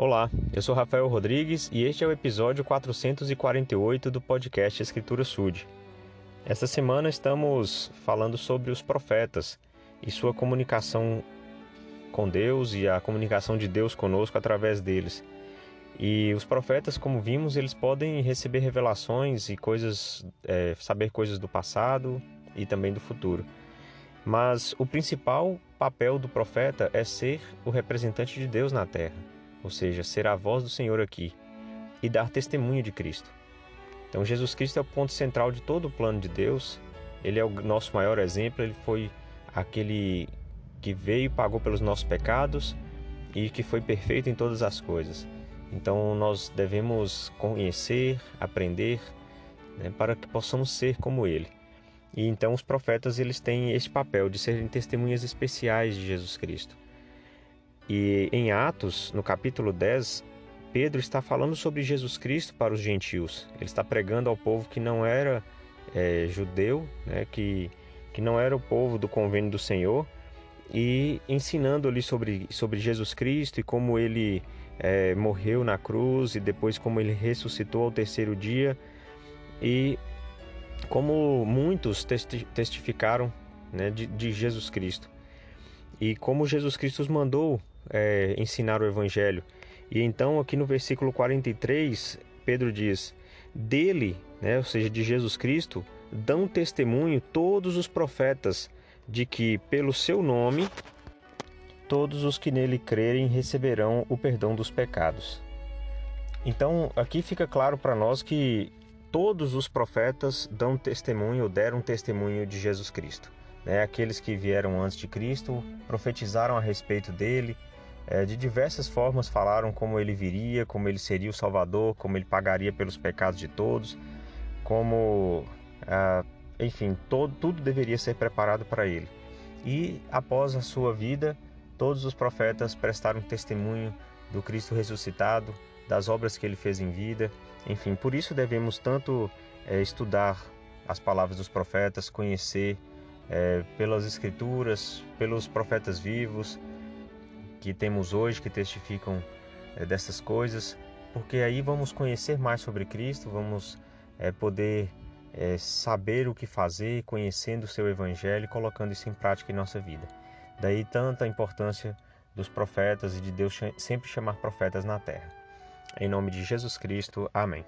Olá, eu sou Rafael Rodrigues e este é o episódio 448 do podcast Escritura Sud. Esta semana estamos falando sobre os profetas e sua comunicação com Deus e a comunicação de Deus conosco através deles. E os profetas, como vimos, eles podem receber revelações e coisas, é, saber coisas do passado e também do futuro. Mas o principal papel do profeta é ser o representante de Deus na terra ou seja, ser a voz do Senhor aqui e dar testemunho de Cristo. Então, Jesus Cristo é o ponto central de todo o plano de Deus. Ele é o nosso maior exemplo. Ele foi aquele que veio e pagou pelos nossos pecados e que foi perfeito em todas as coisas. Então, nós devemos conhecer, aprender, né, para que possamos ser como Ele. E então, os profetas eles têm este papel de serem testemunhas especiais de Jesus Cristo. E em Atos, no capítulo 10, Pedro está falando sobre Jesus Cristo para os gentios. Ele está pregando ao povo que não era é, judeu, né, que, que não era o povo do convênio do Senhor, e ensinando-lhe sobre, sobre Jesus Cristo e como ele é, morreu na cruz e depois como ele ressuscitou ao terceiro dia e como muitos testificaram né, de, de Jesus Cristo e como Jesus Cristo os mandou é, ensinar o Evangelho. E então, aqui no versículo 43, Pedro diz: Dele, né, ou seja, de Jesus Cristo, dão testemunho todos os profetas de que, pelo seu nome, todos os que nele crerem receberão o perdão dos pecados. Então, aqui fica claro para nós que todos os profetas dão testemunho, deram testemunho de Jesus Cristo. Né? Aqueles que vieram antes de Cristo profetizaram a respeito dele, é, de diversas formas falaram como ele viria, como ele seria o Salvador, como ele pagaria pelos pecados de todos, como, ah, enfim, todo, tudo deveria ser preparado para ele. E após a sua vida, todos os profetas prestaram testemunho do Cristo ressuscitado, das obras que ele fez em vida. Enfim, por isso devemos tanto é, estudar as palavras dos profetas, conhecer é, pelas Escrituras, pelos profetas vivos, que temos hoje que testificam é, dessas coisas, porque aí vamos conhecer mais sobre Cristo, vamos é, poder é, saber o que fazer, conhecendo o seu Evangelho e colocando isso em prática em nossa vida. Daí tanta importância dos profetas e de Deus sempre chamar profetas na terra. Em nome de Jesus Cristo, amém.